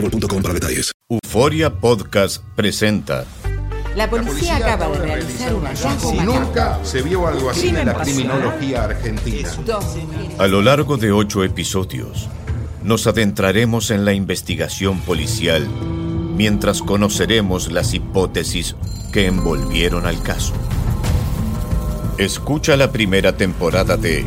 boostmobile.com para. Euforia Podcast presenta. La policía acaba de realizar un hallazgo Y macabro. nunca se vio algo así en la criminología argentina. A lo largo de ocho episodios, nos adentraremos en la investigación policial mientras conoceremos las hipótesis que envolvieron al caso. Escucha la primera temporada de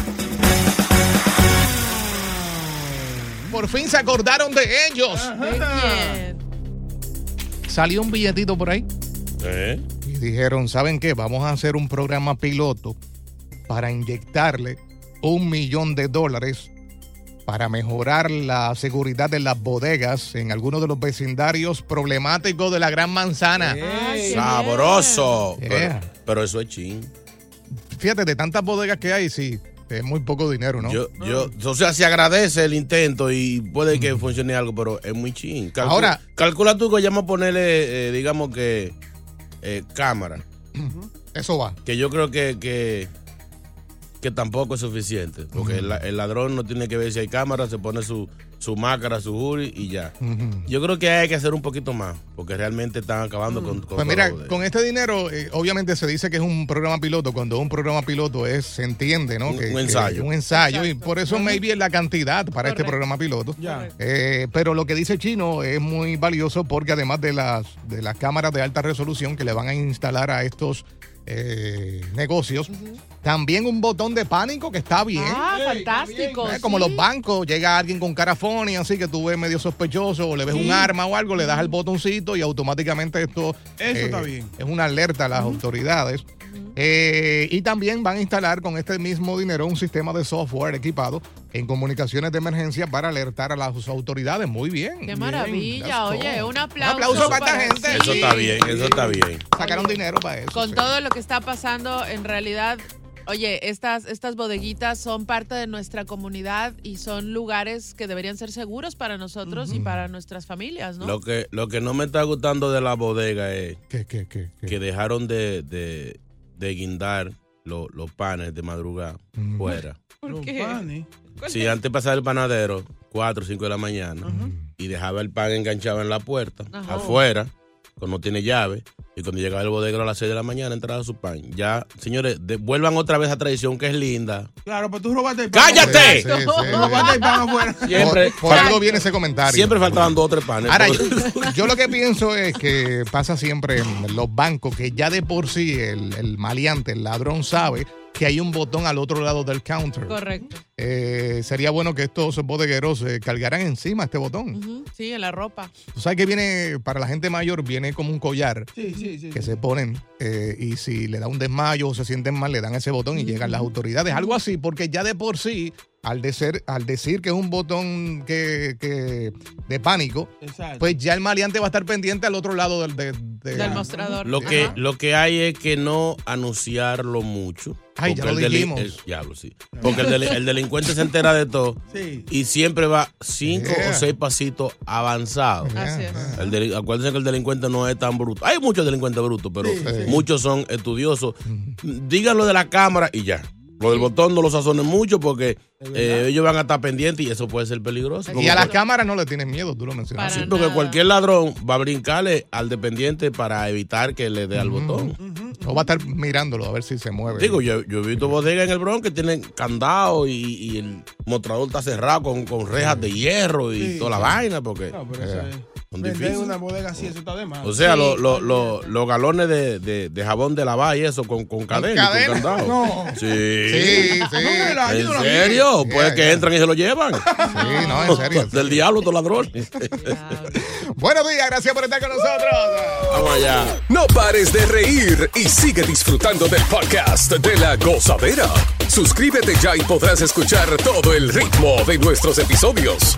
Por fin se acordaron de ellos. Salió un billetito por ahí ¿Eh? y dijeron, ¿saben qué? Vamos a hacer un programa piloto para inyectarle un millón de dólares para mejorar la seguridad de las bodegas en algunos de los vecindarios problemáticos de la Gran Manzana. Sabroso. Yeah. Pero, pero eso es ching. Fíjate, de tantas bodegas que hay, sí, es muy poco dinero, ¿no? Yo, yo, o sea, se agradece el intento y puede que funcione algo, pero es muy ching. Calcula- Ahora- calcula tú que ya vamos a ponerle, eh, digamos que, eh, cámara. Eso va. Que yo creo que, que, que tampoco es suficiente. Porque el, el ladrón no tiene que ver si hay cámara, se pone su, su máscara, su jury y ya. Yo creo que hay que hacer un poquito más, porque realmente están acabando con, con Pues mira, con este dinero, eh, obviamente se dice que es un programa piloto. Cuando un programa piloto es, se entiende, ¿no? Un- Que- un que ensayo. es un ensayo. Y por eso maybe es la cantidad para este programa piloto. Eh, pero lo que dice Chino es muy valioso porque además de las, de las cámaras de alta resolución que le van a instalar a estos eh, negocios, también un botón de pánico que está bien. Ah, fantástico. Eh, Como los bancos, llega alguien con cara funny, así que tú ves medio sospechoso o le ves un arma o algo, le das el botoncito y automáticamente esto Eso eh, está bien. es una alerta a las autoridades. Eh, y también van a instalar con este mismo dinero un sistema de software equipado en comunicaciones de emergencia para alertar a las autoridades. Muy bien. Qué Bien, maravilla. Oye, un aplauso. aplauso para esta gente. sí. Eso está bien, eso está bien. Sacaron dinero para eso. Con sí. todo lo que está pasando, en realidad, oye, estas, estas bodeguitas son parte de nuestra comunidad y son lugares que deberían ser seguros para nosotros y para nuestras familias, ¿no? Lo que, lo que no me está gustando de la bodega es ¿Qué, qué, qué, qué? que dejaron de, de, de guindar lo- los panes de madrugada Mm. fuera. ¿Por Los qué? panes. Si antes pasaba el panadero 4 o 5 de la mañana y dejaba el pan enganchado en la puerta, Ajá. afuera, no tiene llave, y cuando llegaba el bodegero a las 6 de la mañana entraba su pan. Ya, señores, vuelvan otra vez a tradición que es linda. Claro, pues tú robaste el pan. ¡Cállate! Sí, sí, sí. Tú robaste el pan afuera. Siempre, Por, por algo viene ese comentario. siempre faltaban dos o tres panes. Ahora, yo, yo lo que pienso es que pasa siempre en los bancos que ya de por sí el, el maleante, el ladrón sabe que hay un botón al otro lado del counter. Correcto. Eh, sería bueno que estos bodegueros eh, cargaran encima este botón. Sí, en la ropa. Tú sabes que viene, para la gente mayor, viene como un collar Sí, sí, sí. que se ponen eh, y si le da un desmayo o se sienten mal, le dan ese botón y llegan las autoridades. Algo así, porque ya de por sí, al, decir, al decir que es un botón que, que- de pánico, Exacto. pues ya el maleante va a estar pendiente al otro lado del, de- de- Del mostrador. Lo que, lo que hay es que no anunciarlo mucho. Ay, ya Porque lo el dijimos. el- sí. Porque el, deli- el delincuente se entera de todo Sí. y siempre va cinco Yeah. o seis pasitos avanzados. Así es. El acuérdense que el delincuente no es tan bruto. Hay muchos delincuentes brutos, pero Sí, sí. muchos son estudiosos. Díganlo de la cámara y ya. Lo del botón no lo sazonen mucho porque eh, ellos van a estar pendientes y eso puede ser peligroso. Y a las cámaras no le tienen miedo, tú lo mencionaste. Para Sí, porque nada. cualquier ladrón va a brincarle al dependiente para evitar que le dé al botón. O va a estar mirándolo a ver si se mueve. Digo, yo, yo he visto bodegas en el Bronx que tienen candado y, y el mostrador está cerrado con, con rejas de hierro y Sí, toda la sí. vaina porque No, pero eso es. Vender una bodega así, eso está de más. O sea, Sí, lo- lo- olvídate. lo- los galones de, de- de jabón de lavar y eso con, con cadena y cadena? con candado. No. Sí. Sí, ¿En serio? Yeah, Pues que yeah. entran y se lo llevan. Sí, no, en serio. Del diablo, estos ladrones. Buenos días, gracias por estar con nosotros. Vamos allá. No pares de reír y sigue disfrutando del podcast de la gozadera. Suscríbete ya y podrás escuchar todo el ritmo de nuestros episodios.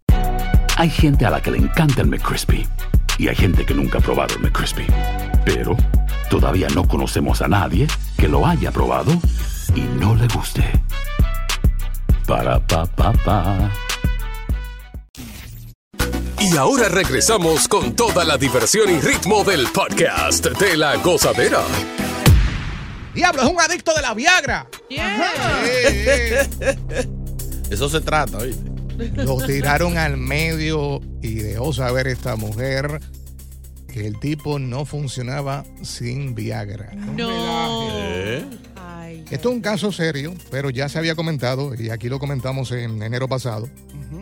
Hay gente a la que le encanta el McCrispy y hay gente que nunca ha probado el McCrispy. Pero todavía no conocemos a nadie que lo haya probado y no le guste. Para pa pa pa. Y ahora regresamos con toda la diversión y ritmo del podcast de la gozadera. Diablo, es un adicto de la Viagra. Yeah. Eso se trata, ¿oíste? Lo tiraron al medio y dejó saber esta mujer que el tipo no funcionaba sin Viagra. No. ¿Eh? Ay. Esto es un caso serio, pero ya se había comentado y aquí lo comentamos en enero pasado.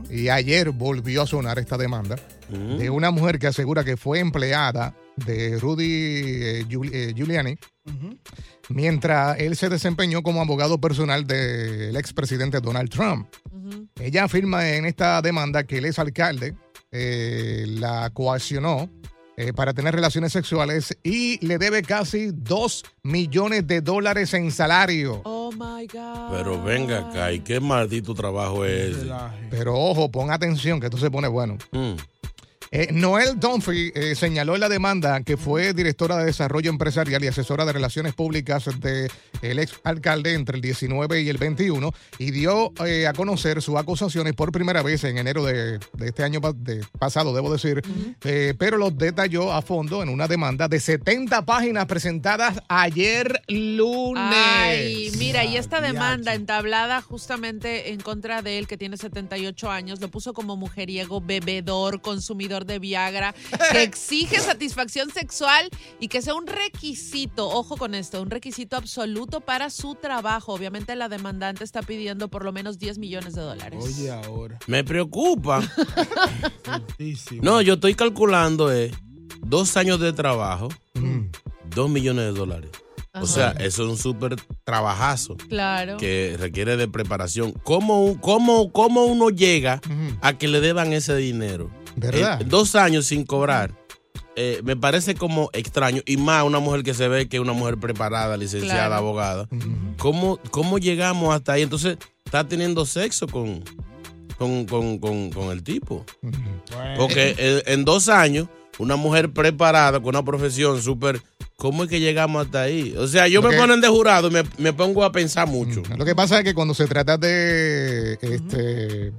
Y ayer volvió a sonar esta demanda de una mujer que asegura que fue empleada de Rudy eh, Giul- eh, Giuliani mientras él se desempeñó como abogado personal del expresidente Donald Trump. Ella afirma en esta demanda que el exalcalde eh, la coaccionó eh, para tener relaciones sexuales y le debe casi 2 millones de dólares en salario. Oh my God. Pero venga acá, ¿y qué maldito trabajo es. Pero ojo, pon atención que esto se pone bueno. Mm. Eh, Noel Dunphy eh, señaló en la demanda que fue directora de desarrollo empresarial y asesora de relaciones públicas del ex alcalde entre el 19 y el 21 y dio eh, a conocer sus acusaciones por primera vez en enero de, de este año de- pasado, debo decir, eh, pero los detalló a fondo en una demanda de 70 páginas presentadas ayer lunes. Ay, mira, y esta demanda entablada justamente en contra de él, que tiene 78 años, lo puso como mujeriego, bebedor, consumidor de Viagra, que exige satisfacción sexual y que sea un requisito, ojo con esto, un requisito absoluto para su trabajo. Obviamente la demandante está pidiendo por lo menos 10 millones de dólares. Oye, ahora. Me preocupa. No, yo estoy calculando eh, dos años de trabajo, Mm. dos millones de dólares. O sea, eso es un súper trabajazo Claro. que requiere de preparación. ¿Cómo, cómo, cómo uno llega a que le deban ese dinero? ¿Verdad? Eh, dos años sin cobrar. eh, me parece como extraño. Y más una mujer que se ve que es una mujer preparada, licenciada, Claro. abogada. ¿Cómo, ¿Cómo llegamos hasta ahí? Entonces, está teniendo sexo con, con, con, con- con el tipo. Bueno. Porque eh, en dos años, una mujer preparada con una profesión súper. ¿Cómo es que llegamos hasta ahí? O sea, yo me ponen de jurado y me, me pongo a pensar mucho. Lo que pasa es que cuando se trata de este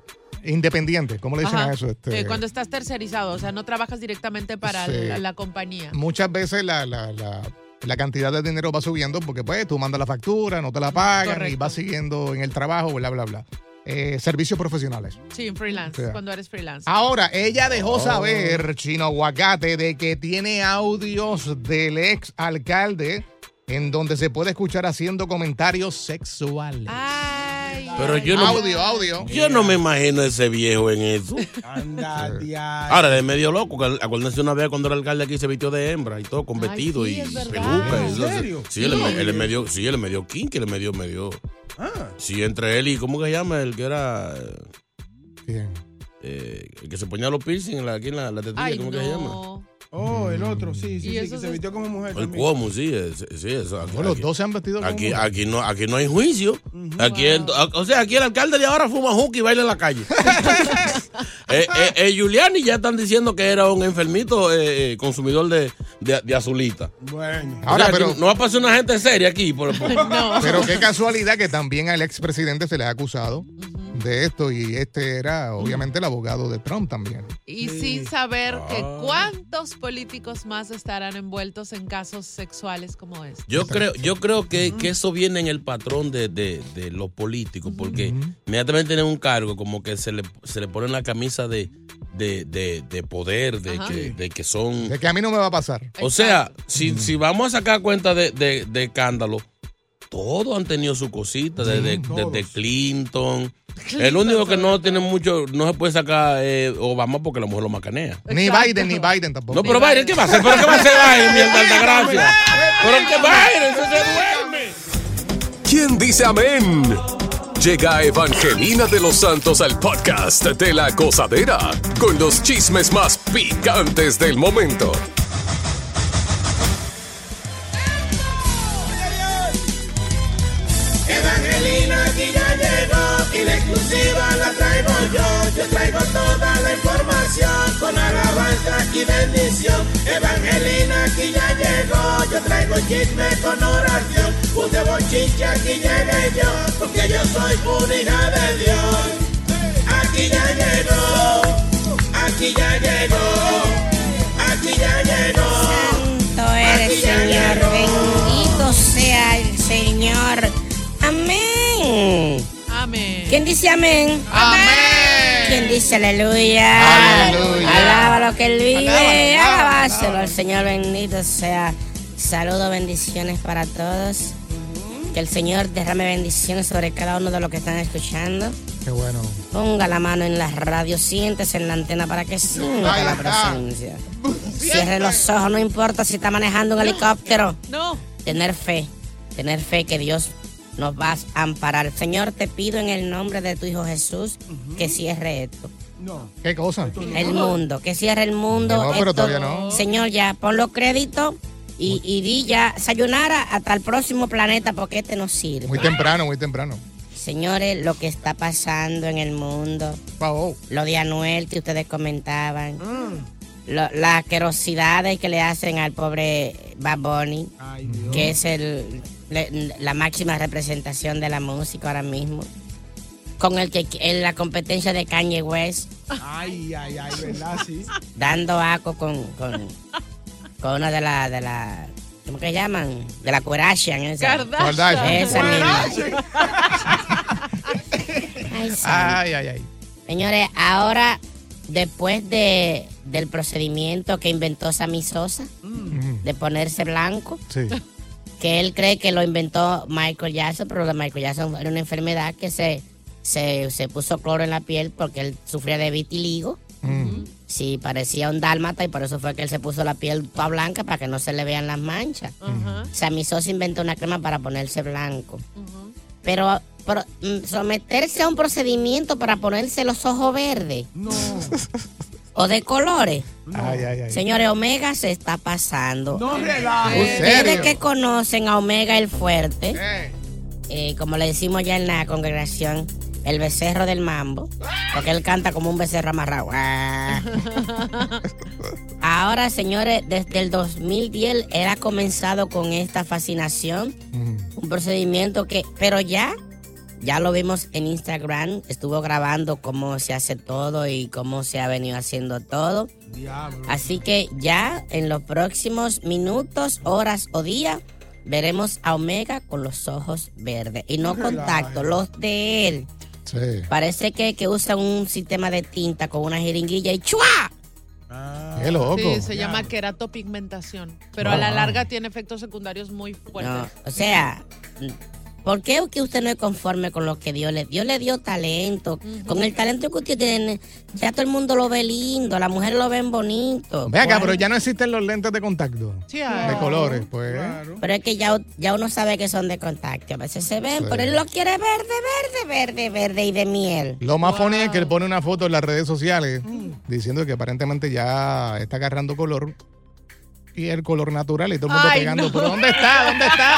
independiente, ¿cómo le dicen Ajá. a eso? Este, Eh, cuando estás tercerizado, o sea, no trabajas directamente para Sí. la, la compañía. muchas veces la, la- la- la cantidad de dinero va subiendo porque pues tú mandas la factura, no te la pagan y vas siguiendo en el trabajo, bla, bla, bla. Eh, servicios profesionales. Sí, en freelance, O sea. cuando eres freelance. Ahora, ella dejó Oh. saber, Chino Aguacate, de que tiene audios del ex alcalde en donde se puede escuchar haciendo comentarios sexuales. Ay. Pero yo no, Audio, audio. yo no me imagino ese viejo en eso. Anda, diablo. Ahora, de medio loco. Acuérdense una vez cuando era alcalde aquí se vistió de hembra y todo, con Ay, vestido sí, y peluca. ¿En serio? Sí, él, es- él es medio, sí, él es medio kinky, él es medio, medio. Ah, Sí, entre él y, ¿cómo que se llama? El que era. Bien. eh, el que se ponía los piercing en la, aquí en la, la tetilla, ¿cómo que se llama? Oh, el otro, sí, sí, ¿Y sí, eso que se se- vistió como mujer. El también. Cuomo, sí, es- sí, eso. Aquí, Bueno, los dos se han vestido como Aquí, mujer. aquí, no, aquí no hay juicio. Aquí el- o sea, aquí el alcalde de ahora fuma juca y baila en la calle. eh, eh, eh, Giuliani ya están diciendo que era un enfermito eh, eh, consumidor de, de, de azulita. Bueno. O Ahora, sea, pero- no va a pasar una gente seria aquí. Por, por- No. Pero qué casualidad que también al expresidente se le ha acusado de esto y este era obviamente el abogado de Trump también. Y sin saber que Ah. cuántos políticos más estarán envueltos en casos sexuales como este. Yo creo, yo creo que, que eso viene en el patrón de, de- de los políticos, porque inmediatamente tienen un cargo, como que se le, se le pone la camisa de, de, de- de poder, de que, de que son... De que a mí no me va a pasar. O sea, si, si vamos a sacar cuenta de, de, de escándalo, todos han tenido su cosita, desde, desde Clinton. El único que no tiene mucho, no se puede sacar eh, Obama porque la mujer lo macanea. Ni. Biden, ni Biden tampoco. No, pero Biden, ¿qué va a hacer? ¿Pero qué va a hacer Biden, mi alta gracia? ¿Pero qué Biden? ¡Eso se duerme! ¿Quién dice amén? Llega Evangelina de los Santos al podcast de la gozadera con los chismes más picantes del momento. Aquí ya llegó y la exclusiva la traigo yo. Yo traigo toda la información con alabanza y bendición. Evangelina aquí ya llegó, yo traigo chisme con oración. Un de bochinche aquí llegué yo, porque yo soy una hija de Dios. Aquí ya llegó, aquí ya llegó, aquí ya llegó. Santo eres, Señor. Bendito sea el Señor. Amén. Amén. ¿Quién dice amén? Amén. ¿Quién dice aleluya? Aleluya. Alaba lo que él vive. Alabáselo al Señor. Bendito sea. Saludos, bendiciones para todos. Que el Señor derrame bendiciones sobre cada uno de los que están escuchando. Qué bueno. Ponga la mano en la radio, siéntese en la antena para que sienta la presencia. Cierre los ojos, no importa si está manejando un helicóptero. No. Tener fe, tener fe que Dios nos va a amparar. Señor, te pido en el nombre de tu Hijo Jesús que cierre esto. No. ¿Qué cosa? El mundo, que cierre el mundo. No, pero Esto- todavía no. Señor, ya, ponlo crédito y, y di ya, sayonara hasta el próximo planeta porque este no sirve. Muy temprano, muy temprano. Señores, lo que está pasando en el mundo, Wow. lo de Anuel que ustedes comentaban, lo- las asquerosidades que le hacen al pobre Bad Bunny, Ay, Dios. que es el, la máxima representación de la música ahora mismo, con el que en la competencia de Kanye West, Ay, ay, ay, ¿verdad? Sí. dando aco con, con, con una de las, de la, ¿cómo que llaman? De la Kardashian, esa. Kardashian. Esa misma. Ay. Ay, ay, ay. Señores, ahora, después de, del procedimiento que inventó Sammy Sosa, de ponerse blanco, Sí. Que él cree que lo inventó Michael Jackson, pero lo de Michael Jackson era una enfermedad que se, se, se puso cloro en la piel porque él sufría de vitiligo. Mm. Sí, parecía un dálmata y por eso fue que él se puso la piel toda blanca para que no se le vean las manchas. Ajá. Sammy Sosa inventó una crema para ponerse blanco. Pero, pero, mm, someterse a un procedimiento para ponerse los ojos verdes No. o de colores. Ay, ay, ay. Señores, Omega se está pasando. No relajes. ¿En Ustedes que conocen a Omega el Fuerte, Eh, eh, como le decimos ya en la congregación, el becerro del mambo, porque él canta como un becerro amarrado. Ah. Ahora, señores, desde el 2010 él ha comenzado con esta fascinación, un procedimiento que, pero ya, ya lo vimos en Instagram, estuvo grabando cómo se hace todo y cómo se ha venido haciendo todo. Diablo. Así que ya en los próximos minutos, horas o días veremos a Omega con los ojos verdes. Y no contacto, los de él. sí. Parece que, que usa un sistema de tinta con una jeringuilla y ¡chua! Qué loco. Sí, se llama queratopigmentación. Pero a la larga tiene efectos secundarios muy No, fuertes. o sea, ¿Por qué que usted no es conforme con lo que Dios le dio? Dios le dio talento. Con el talento que usted tiene, ya todo el mundo lo ve lindo, las mujeres lo ven bonito. Ve acá, ¿Cuál? pero ya no existen los lentes de contacto. Sí, De colores, pues. Pero es que ya, ya uno sabe que son de contacto. A veces se ven, Sí. pero él lo quiere verde, verde, verde, verde y de miel. Lo más funny es que él pone una foto en las redes sociales diciendo que aparentemente ya está agarrando color. Y el color natural y todo el mundo Ay, pegando. no. ¿Pero dónde está? ¿Dónde está?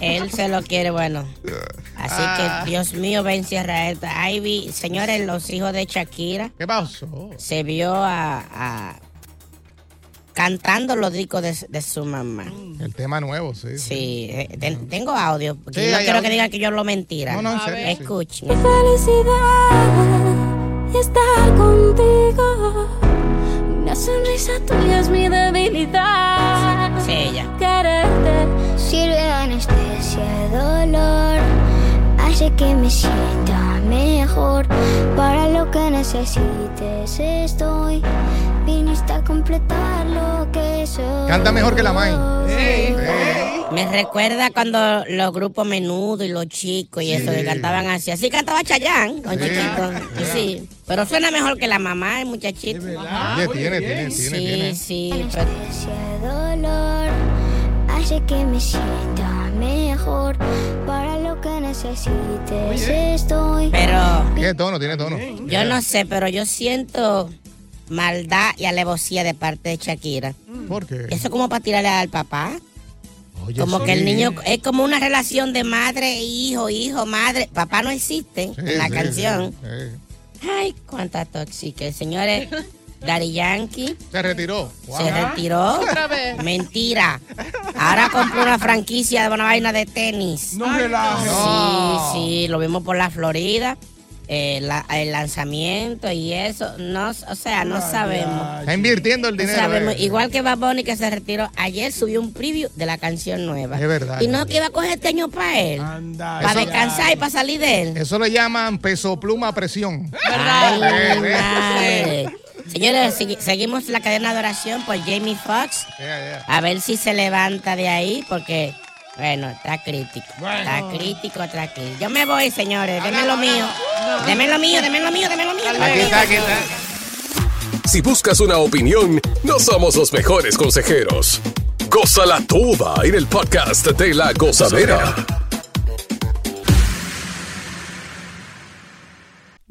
Él se lo quiere, bueno. Así Ah. que, Dios mío, ven cierra esto. Ahí vi, señores, los hijos de Shakira. ¿Qué pasó? Se vio a, a- cantando los discos de, de su mamá. El tema nuevo, sí. Sí, eh, ten- tengo audio. Porque Sí, no quiero audio. que digan que yo lo mentira. No, no, en A serio, ver. sí. Escuchen. felicidad y estar contigo. Una sonrisa tuya es mi debilidad. Sí, ella. Quererte sirve de anestesia, dolor. Hace que me sienta mejor. Para lo que necesites estoy. Completar lo que soy. Canta mejor que la May. Me recuerda cuando los grupos menudo y los chicos y eso que cantaban así. Así cantaba Chayán con Sí. Chiquito. Y sí. Pero suena mejor que la mamá, el muchachito. Oye, tiene, tiene, tiene, Sí, tiene. sí. pero- dolor. Hace que me sienta mejor. Para lo que necesites estoy. Pero Tiene tono, tiene tono. yo no sé, pero yo siento maldad y alevosía de parte de Shakira. ¿Por qué? Eso como para tirarle al papá. Oye, como sí. que el niño es como una relación de madre e hijo, hijo, madre. Papá no existe Sí, en la sí, canción. sí, sí. Ay, cuánta tóxica. Señores, Daddy Yankee Se retiró. se retiró. Otra vez. Mentira. Ahora compró una franquicia de una vaina de tenis. No relajes. Sí, sí, lo vimos por la Florida. Eh, la- el lanzamiento y eso. No, o sea, no sabemos. Está invirtiendo el No dinero. sabemos. eh. Igual que Bad Bunny que se retiró. Ayer subió un preview de la canción nueva. Es verdad. Y no que iba a coger este año para él. Para descansar y para salir de él. Eso le llaman peso pluma presión. Eh, eh. Señores, segui- seguimos la cadena de oración por Jamie Foxx. A ver si se levanta de ahí, porque, bueno, está crítico. Está crítico, está crítico. Yo me voy, señores. Denme lo mío. Denme lo mío, denme lo mío, denme lo mío. Aquí está, aquí está. Si buscas una opinión, no somos los mejores consejeros. Gózala toda en el podcast de la gozadera.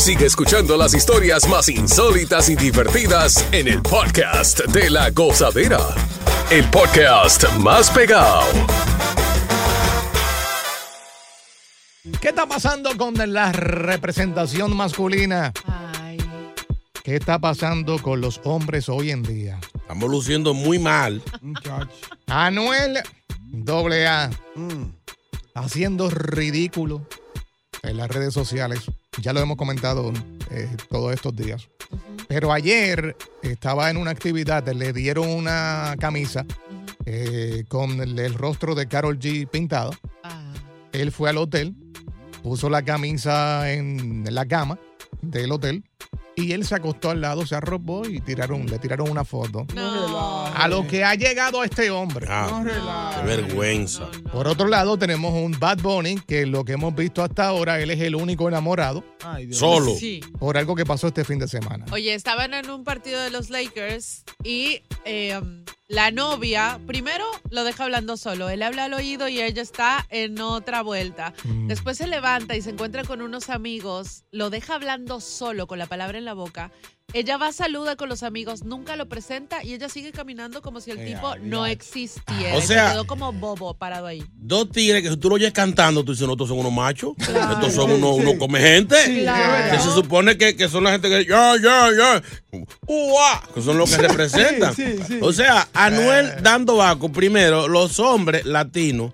Sigue escuchando las historias más insólitas y divertidas en el podcast de la gozadera. El podcast más pegado. ¿Qué está pasando con la representación masculina? ¿Qué está pasando con los hombres hoy en día? Estamos luciendo muy mal. Anuel doble A haciendo ridículo en las redes sociales. Ya lo hemos comentado eh, todos estos días. Pero ayer estaba en una actividad, le dieron una camisa eh, con el, el rostro de Carol G pintado. Él fue al hotel, puso la camisa en la cama del hotel y él se acostó al lado, se arropó y tiraron, le tiraron una foto. A lo que ha llegado este hombre. Ah, qué vergüenza. Por otro lado, tenemos un Bad Bunny que lo que hemos visto hasta ahora, él es el único enamorado. Solo. Sí. Por algo que pasó este fin de semana. Oye, estaban en un partido de los Lakers y eh, um, La novia, primero lo deja hablando solo. Él habla al oído y ella está en otra vuelta. Mm. Después se levanta y se encuentra con unos amigos. Lo deja hablando solo con la palabra en la boca. Ella va, saluda con los amigos, nunca lo presenta y ella sigue caminando como si el Eh, tipo no existiera. O se sea- quedó como bobo parado ahí. Dos tigres que si tú lo oyes cantando, tú dices, no, estos son unos machos. Estos son unos, unos come gente. Sí, claro. Que se supone que, que son la gente que, ya, ya, ya, ua, que son los que representan. Sí, sí, sí. O sea, Anuel dando aco, primero, los hombres latinos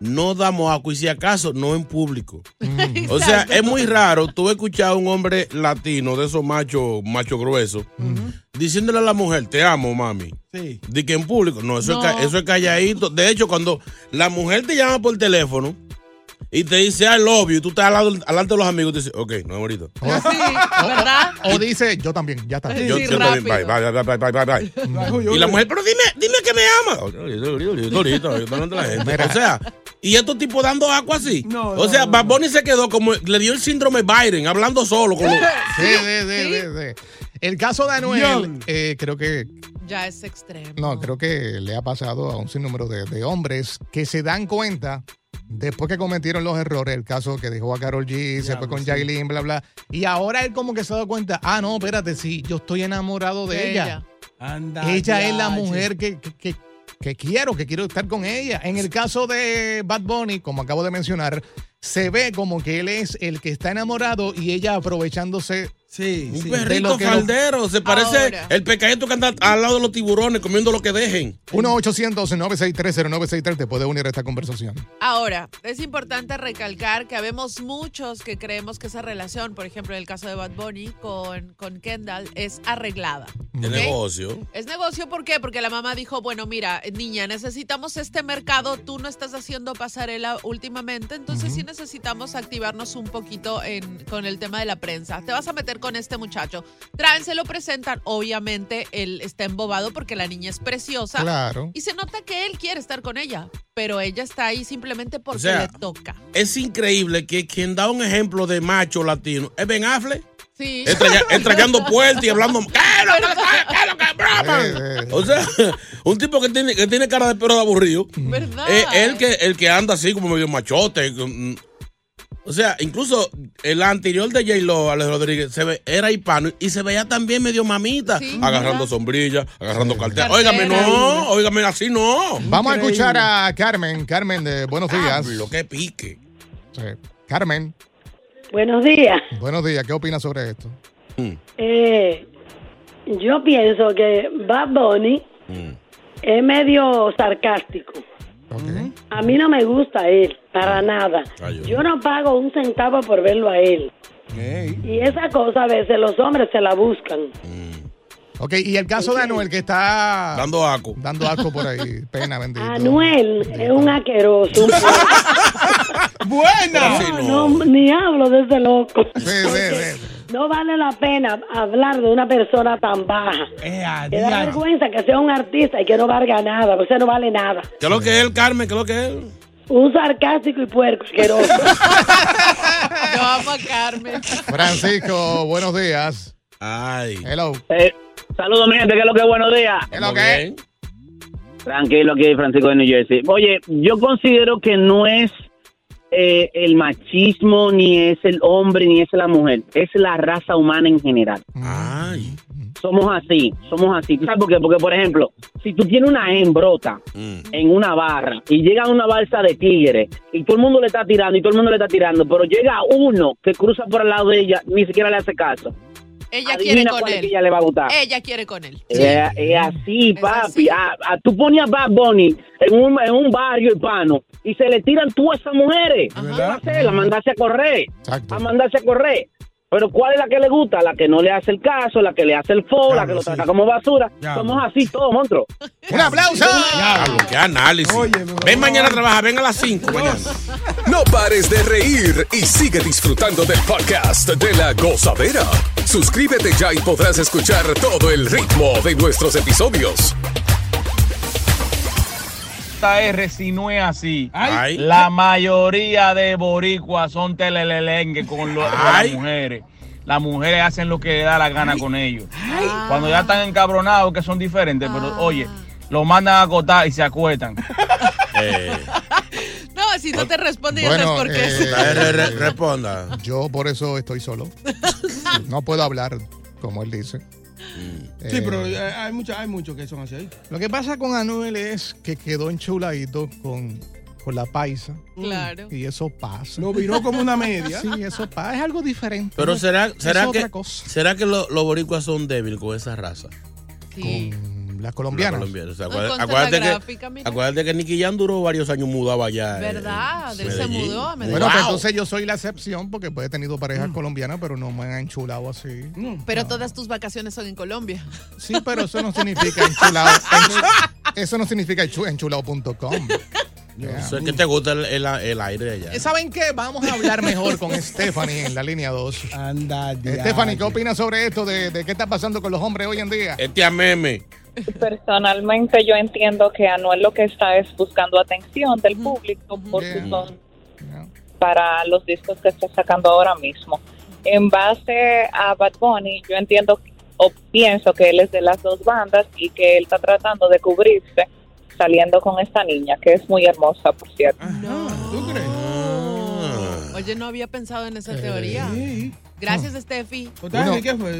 no damos aco y si acaso, no en público. O sea, es muy raro tú escuchar a un hombre latino de esos machos macho gruesos diciéndole a la mujer, te amo, mami. Sí. De que en público, no, eso, No. Es, ca- eso es calladito. De hecho, cuando la mujer te llama por teléfono y te dice I love you, y tú estás al lado, alante de los amigos y te dices, ok, no ahorita. Sí, ¿verdad? O dice, yo también, ya está. Yo, Sí, yo también, bye, bye, bye, bye, bye, bye, bye. Y la mujer, pero dime, dime que me ama. Ahorita, la gente. O sea, y estos tipos dando agua así. No, o no, sea, no, Bad Bunny se quedó como, le dio el síndrome Biden, hablando solo. Con los- Sí, sí, sí, sí, sí. El caso de Anuel, eh, creo que Ya es extremo. No, creo que le ha pasado a un sinnúmero de, de hombres que se dan cuenta después que cometieron los errores, el caso que dejó a Carol G, se fue con sí. Jailin, bla, bla. Y ahora él como que se ha dado cuenta, ah, no, espérate, sí, yo estoy enamorado de De ella. ella. Anda, Ella es la mujer que, que, que- que quiero, que quiero estar con ella. En el caso de Bad Bunny, como acabo de mencionar, se ve como que él es el que está enamorado y ella aprovechándose. Sí, Un sí. Perrito faldero. Se parece Ahora. el pecadito que anda al lado de los tiburones comiendo lo que dejen. 1-800-963-0963 te puede unir a esta conversación. Ahora, es importante recalcar que habemos muchos que creemos que esa relación, por ejemplo, en el caso de Bad Bunny con, con Kendall, es arreglada. De ¿ok? negocio. Es negocio, ¿por qué? Porque la mamá dijo, bueno, mira, niña, necesitamos este mercado, tú no estás haciendo pasarela últimamente, entonces sí necesitamos activarnos un poquito en, con el tema de la prensa. Te vas a meter con este muchacho. Traen, se lo presentan, obviamente él está embobado porque la niña es preciosa. Claro. Y se nota que él quiere estar con ella, pero ella está ahí simplemente porque O sea, le toca. Es increíble que quien da un ejemplo de macho latino es Ben Affleck. Sí. Estrella- Estrellando puertas y hablando. ¿Qué es lo que- qué es lo que- broma? Eh, eh. O sea, un tipo que tiene, que tiene cara de perro de aburrido. ¿Verdad? Es el que, el que anda así como medio machote. mm. O sea, incluso el anterior de J-Lo, Alex Rodríguez, se ve, era hispano y se veía también medio mamita, Sí, agarrando ¿verdad? sombrilla, agarrando cartera. Cartera. Óigame, no, óigame, así no. Vamos a escuchar a Carmen. Carmen, de buenos días. Lo que pique. Sí. Carmen, Buenos días. buenos días. ¿Qué opinas sobre esto? Eh, yo pienso que Bad Bunny Mm. es medio sarcástico. Ok. A mí no me gusta él, para nada. Ay, yo. Yo no pago un centavo por verlo a él. Y esa cosa a veces los hombres se la buscan. Ok, y el caso de Anuel que está Dando aco. dando asco por ahí. Pena, bendito. Anuel es un asqueroso. un ¡Buena! No, no. ni hablo de ese loco. Sí, sí, sí. No vale la pena hablar de una persona tan baja. Eh, a Me da vergüenza que sea un artista y que no valga nada, porque no vale nada. ¿Qué es lo que es él, Carmen? ¿Qué es lo que es él? Un sarcástico y puerco asqueroso. Yo amo a Carmen. Francisco, buenos días. Ay. Hello. Saludos, mi gente, que es lo que es buenos días. ¿Qué es lo que es? Tranquilo, aquí Francisco de New Jersey. Oye, yo considero que no es eh, el machismo, ni es el hombre, ni es la mujer. Es la raza humana en general. Ay. Somos así, somos así. ¿Tú sabes por qué? Porque, por ejemplo, si tú tienes una hembrota Mm. en una barra y llega una balsa de tigres y todo el mundo le está tirando y todo el mundo le está tirando, pero llega uno que cruza por el lado de ella, ni siquiera le hace caso. Ella Adivina quiere con él. ella le va a gustar. Ella quiere con él. Es, es así, Es papi. así. Ah, ah, tú ponías Bad Bunny en un, en un barrio hispano y se le tiran todas esas mujeres. ¿Qué va a hacer? A mandarse a correr. Exacto. A mandarse a correr. Pero ¿cuál es la que le gusta? La que no le hace el caso, la que le hace el fo, la que lo sí. trata como basura. Somos así todos, monstruo. ¡Un aplauso! Diablo, qué análisis. Oye, ven mañana a trabajar, ven a las 5 mañana. No pares de reír y sigue disfrutando del podcast de la gozadera. Suscríbete ya y podrás escuchar todo el ritmo de nuestros episodios. R si no es así. Ay. La mayoría de boricuas son telelelengue con, lo- con Ay. las mujeres. Las mujeres hacen lo que le da la gana con ellos. Cuando ya están encabronados, que son diferentes, pero oye, lo mandan a acotar y se acuestan. No, si no te responde, ya Bueno, sabes por qué. eh, Re- re- responda. Yo por eso estoy solo. No puedo hablar, como él dice. Sí, Eh, pero eh, hay muchos hay muchos que son así ahí. Lo que pasa con Anuel es que quedó enchuladito con, con la paisa. Claro. Y eso pasa. Lo viró como una media. Sí, eso pasa. Es algo diferente. Pero será, Es será otra que, cosa. será que lo- los boricuas son débiles con esa raza. Las O sea, acuérdate, la acuérdate gráfica, que, acuérdate que Nicky Jam duró varios años mudado allá. ¿Verdad? Él se mudó a Medellín. Bueno, pues entonces yo soy la excepción porque pues he tenido parejas colombianas, pero no me han enchulado así. Pero todas tus vacaciones son en Colombia. Sí, pero eso no significa enchulado. enchu- eso no significa enchu- enchulado.com. Eso es que te gusta el, el- el aire allá. ¿Saben qué? Vamos a hablar mejor con Stephanie en la línea 2. Anda, Stephanie, ¿qué opinas sobre esto de, de qué está pasando con los hombres hoy en día? Este a meme. Personalmente yo entiendo que Anuel lo que está es buscando atención del público por su son para los discos que está sacando ahora mismo. En base a Bad Bunny, yo entiendo o pienso que él es de las dos bandas y que él está tratando de cubrirse saliendo con esta niña, que es muy hermosa, por cierto. ¿Tú crees? Oye, no había pensado en esa teoría. Gracias, Steffi.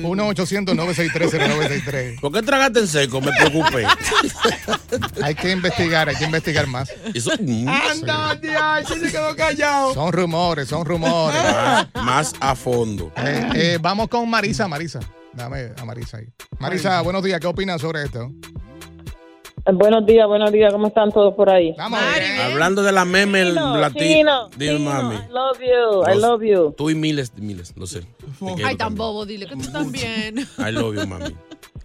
Uno- 1-800-963-0963. ¿Por qué tragaste en seco? Me preocupé. hay que investigar, hay que investigar más. Eso, Anda, ya, se quedó callado. Son rumores, son rumores. más, más a fondo. Eh, eh, vamos con Marisa, Marisa. Dame a Marisa ahí. Marisa, buenos días. ¿Qué opinas sobre esto? Buenos días, buenos días, ¿cómo están todos por ahí? Hablando de la meme el Chino, latino. Chino, Dime, Chino, mami. I love you, I love you. Tú y miles, miles, lo sé. Ay, tan bobo, dile que tú también. I love you, mami.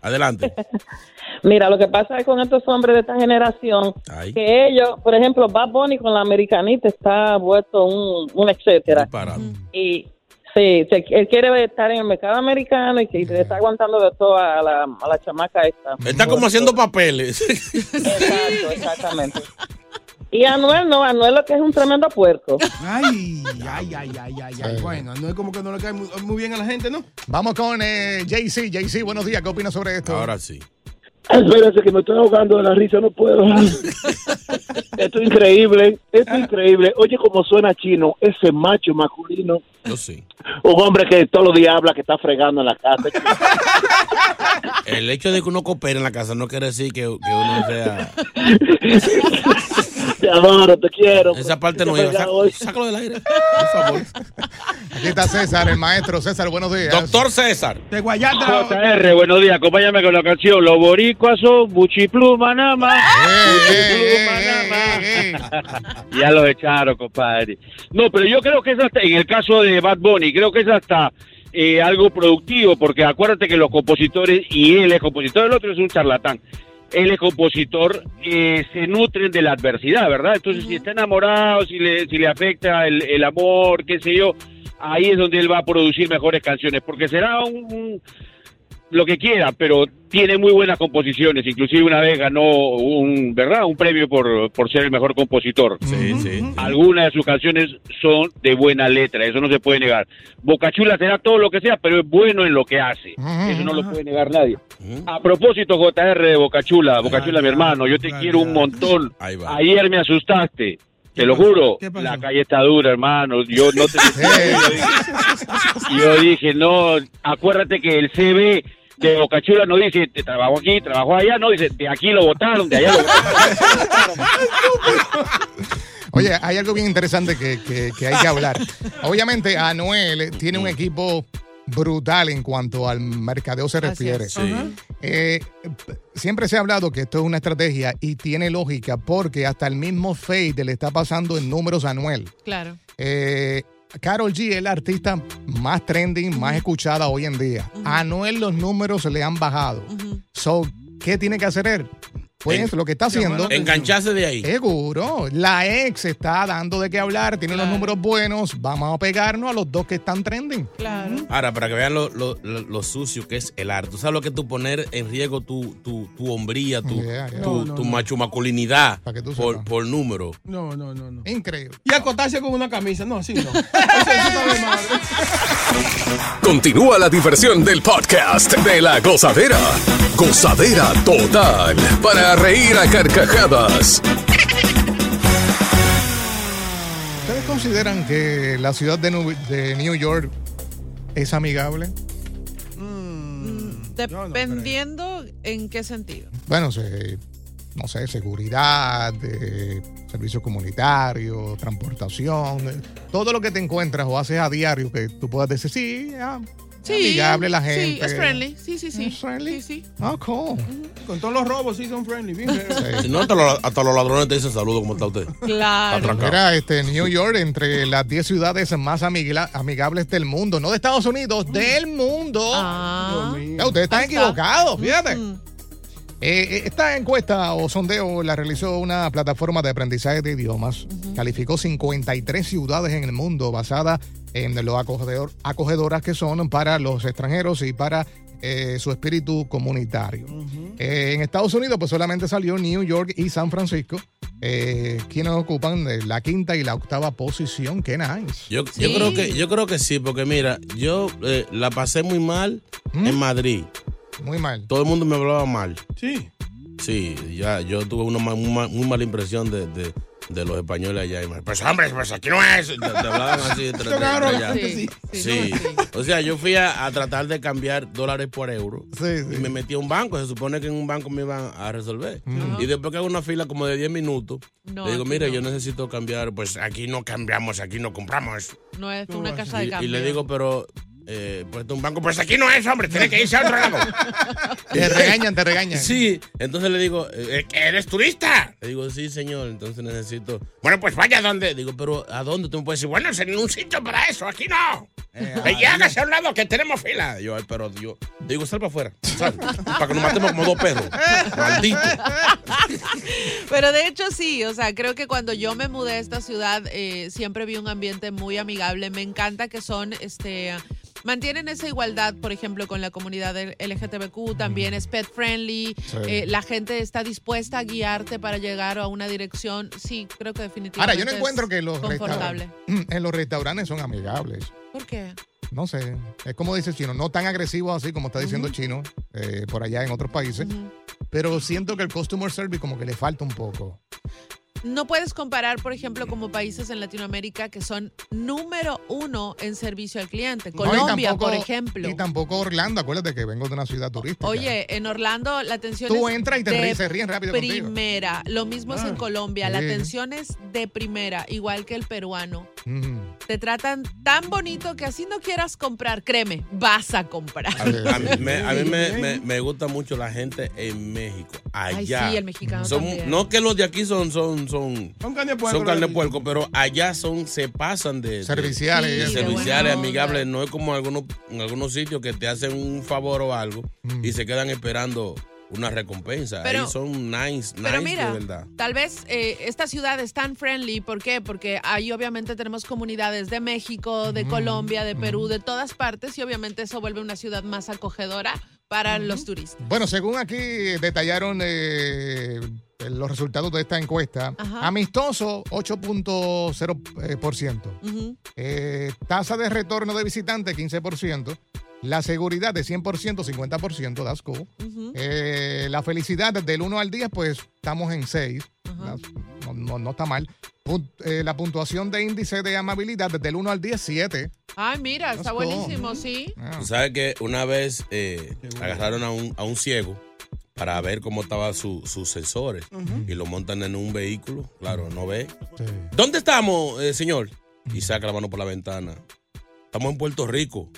Adelante. Mira, lo que pasa es con estos hombres de esta generación, Ay. que ellos, por ejemplo, Bad Bunny con la americanita está vuelto un, un etcétera. Y sí, se- él quiere estar en el mercado americano y que le está aguantando de todo a la, a la chamaca esta. Está como haciendo papeles. Exacto, exactamente. Y Anuel no, Anuel lo que es un tremendo puerco. Ay, ay, ay, ay, ay, ay. Bueno, no es como que no le cae muy, muy bien a la gente, ¿no? Vamos con eh, JC. JC, buenos días. ¿Qué opinas sobre esto? Ahora sí. Espérense que me estoy ahogando de la risa, no puedo. Esto es increíble, esto es increíble. Oye, cómo suena chino, ese macho masculino. Yo sí. Un hombre que todos los días habla que está fregando en la casa. El hecho de que uno coopere en la casa no quiere decir que, que uno sea. Te adoro, te quiero. Esa parte no iba. Sácalo del aire, por favor. Aquí está César, el maestro. César, buenos días. Doctor César. De Guayata. JR, buenos días, acompáñame con la canción Los boricuas son buchipluma nada más. Buchipluma nada más. Ya lo echaron, compadre. No, pero yo creo que es hasta, en el caso de Bad Bunny, creo que es hasta eh, algo productivo, porque acuérdate que los compositores, y él es compositor, el otro es un charlatán. Él es compositor, eh, se nutren de la adversidad, ¿verdad? Entonces, si está enamorado, si le, si le afecta el, el amor, qué sé yo, ahí es donde él va a producir mejores canciones, porque será un, un- lo que quiera, pero tiene muy buenas composiciones. Inclusive una vez ganó un, ¿verdad? Un premio por, por ser el mejor compositor. Sí, sí. Algunas de sus canciones son de buena letra, eso no se puede negar. Bocachula será todo lo que sea, pero es bueno en lo que hace. Eso no lo puede negar nadie. A propósito, JR de Bocachula, Bocachula, mi hermano, yo te quiero un montón. Ayer me asustaste. Te lo juro, la calle está dura, hermano. Yo no te Yo dije, no, acuérdate que el CV de Bocachula no dice, te trabajo aquí, trabajo allá, no, dice, de aquí lo votaron, de allá lo votaron. Oye, hay algo bien interesante que, que- que hay que hablar. Obviamente, Anuel tiene un equipo brutal en cuanto al mercadeo se refiere. Sí. Eh, siempre se ha hablado que esto es una estrategia y tiene lógica porque hasta el mismo Fade le está pasando en números a Anuel. Claro. Eh, Carol G es la artista más trending, más escuchada hoy en día. A Anuel los números le han bajado. So, ¿qué tiene que hacer él? Pues En- lo que está haciendo. Engancharse de ahí. Seguro. La ex está dando de qué hablar, tiene los números buenos. Vamos a pegarnos a los dos que están trending. Claro. Ahora, para que vean lo, lo- lo- lo sucio que es el arte. ¿Tú sabes lo que es tú poner en riesgo tu, tu, tu hombría, tu, Yeah, yeah. tu, No, no, tu no. macho masculinidad por, por número? No, no, no, no. Increíble. Y acotarse con una camisa. No, sí, no. Eso, eso madre. Continúa la diversión del podcast de la gozadera. Gozadera total. Para a reír a carcajadas. ¿Ustedes consideran que la ciudad de, New York es amigable? Dependiendo en qué sentido. Bueno, se- no sé, seguridad, eh, servicios comunitarios, transportación, eh, todo lo que te encuentras o haces a diario que tú puedas decir, sí, ah, Sí, amigable la Sí, gente. es friendly. Sí, sí, sí. ¿Es friendly? Sí, sí. Ah, cool. Con todos los robos sí son friendly. bien friendly. Si no, hasta los, hasta los ladrones te dicen saludos, ¿cómo está usted? Claro. Mira, este, New York, entre las 10 ciudades más amigla- amigables del mundo, no de Estados Unidos, del mundo. Ah. Ya, ustedes están está. equivocados, fíjate. Eh, eh, esta encuesta o sondeo la realizó una plataforma de aprendizaje de idiomas. Calificó 53 ciudades en el mundo basadas en lo acogedor- acogedoras que son para los extranjeros y para eh, su espíritu comunitario. Eh, en Estados Unidos, pues solamente salió New York y San Francisco, eh, quienes ocupan eh, la quinta y la octava posición. Qué nice. Yo, yo creo que yo creo que sí, porque mira, yo eh, la pasé muy mal en Madrid. Muy mal. Todo el mundo me hablaba mal. Sí. Sí, ya yo tuve una ma- muy, ma- muy mala impresión de, de- de los españoles allá. Y me- Pues hombre, pues aquí no es. Te, te hablaban así entre allá. sí, Sí. O sea, yo fui a, a tratar de cambiar dólares por euros. Y me metí a un banco. Se supone que en un banco me iban a resolver. Y después que hago una fila como de 10 minutos, No, le digo, aquí mire, no. yo necesito cambiar. Pues aquí no cambiamos, aquí no compramos. No es una casa de Y, cambio. y le digo, pero, eh, pues es un banco, pues aquí no es, hombre, tiene que irse a otro lado. Te regañan, te regañan. Sí, entonces le digo, eh, ¿eres turista? Le digo, sí, señor, entonces necesito. Bueno, pues vaya a donde. Digo, pero ¿a dónde? Tú me puedes decir, bueno, es en un sitio para eso, aquí no. Eh, y hágase a un lado que tenemos fila. Yo, "Ay, pero yo, digo, sal para afuera, sal, para que nos matemos como dos perros. Maldito. Pero de hecho sí, o sea, creo que cuando yo me mudé a esta ciudad eh, siempre vi un ambiente muy amigable. Me encanta que son, este, mantienen esa igualdad, por ejemplo, con la comunidad LGTBQ, también es pet friendly, Sí. eh, la gente está dispuesta a guiarte para llegar a una dirección. Sí, creo que definitivamente. Ahora, yo no es encuentro que los restaurantes, en los restaurantes son amigables. ¿Por qué? No sé, es como dice Chino, no tan agresivos así como está diciendo Chino eh, por allá en otros países, pero siento que el customer service como que le falta un poco. No puedes comparar, por ejemplo, como países en Latinoamérica que son número uno en servicio al cliente. No, Colombia, tampoco- por ejemplo. Y tampoco Orlando, acuérdate que vengo de una ciudad turística. Oye, en Orlando la atención Tú es entras y te de ríes, se ríen rápido contigo. primera. Lo mismo es en Colombia. La atención es de primera, igual que el peruano. Te tratan tan bonito que así no quieras comprar, créeme, vas a comprar. A, a mí, me, a mí me- me- me gusta mucho la gente en México. Allá. Ay, sí, el mexicano Son- también. No que los de aquí son, son, son, Son carne de puerco, son carne de puerco, pero allá son, se pasan de, Serviciales, de Sí, de serviciales, amigables. No es como algunos, en algunos sitios que te hacen un favor o algo Mm. y se quedan esperando una recompensa. Pero- Ahí son nice, Pero nice mira, de verdad. tal vez eh, esta ciudad es tan friendly, ¿por qué? Porque ahí obviamente tenemos comunidades de México, de Colombia, de Perú, de todas partes y obviamente eso vuelve una ciudad más acogedora para los turistas. Bueno, según aquí detallaron eh, los resultados de esta encuesta, Ajá. amistoso 8.0%, eh, por ciento. Ujú. Eh, tasa de retorno de visitantes 15%, la seguridad de 100%, 50%, that's cool. Eh, la felicidad del 1 al 10, pues estamos en 6. No, no- no está mal. Eh, la puntuación de índice de amabilidad del 1 al 10, 7. Ay, mira, está cool. buenísimo, sí. Tú sabes que una vez eh, agarraron a un, a un ciego para ver cómo estaban su- sus sensores y lo montan en un vehículo. Claro, no ve. ¿Dónde estamos, eh, señor? Y saca la mano por la ventana. Estamos en Puerto Rico.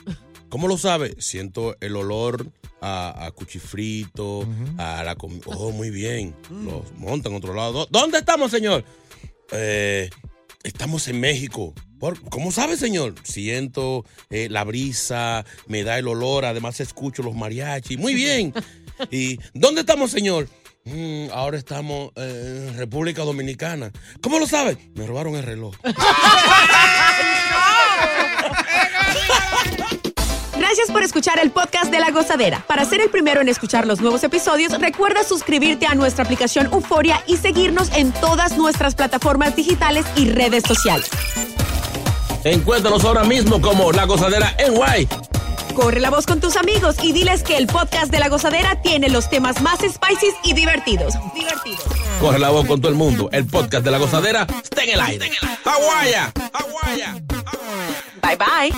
¿Cómo lo sabe? Siento el olor a, a cuchifrito, a la comida. Oh, muy bien. Los montan a otro lado. ¿Dó- ¿Dónde estamos, señor? Eh, estamos en México. ¿Cómo sabe, señor? Siento eh, la brisa, me da el olor, además escucho los mariachis. Muy bien. ¿Y dónde estamos, señor? "Mm, ahora estamos eh, en República Dominicana. ¿Cómo lo sabe? Me robaron el reloj. Gracias por escuchar el podcast de La Gozadera. Para ser el primero en escuchar los nuevos episodios, recuerda suscribirte a nuestra aplicación Euforia y seguirnos en todas nuestras plataformas digitales y redes sociales. Encuéntranos ahora mismo como La Gozadera en Guay. Corre la voz con tus amigos y diles que el podcast de La Gozadera tiene los temas más spicy y divertidos. Divertidos. Corre la voz con todo el mundo. El podcast de la gozadera está en el aire. ¡Aguaya! Bye bye.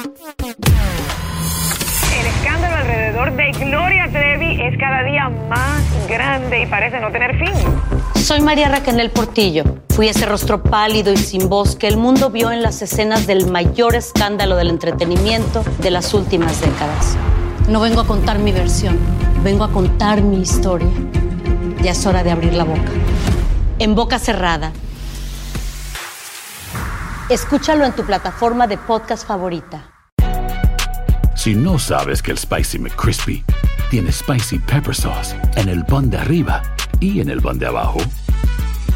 El escándalo alrededor de Gloria Trevi es cada día más grande y parece no tener fin. Soy María Raquel Portillo. Fui ese rostro pálido y sin voz que el mundo vio en las escenas del mayor escándalo del entretenimiento de las últimas décadas. No vengo a contar mi versión, vengo a contar mi historia. Ya es hora de abrir la boca. En boca cerrada. Escúchalo en tu plataforma de podcast favorita. Si no sabes que el Spicy McCrispy tiene Spicy Pepper Sauce en el pan de arriba y en el pan de abajo,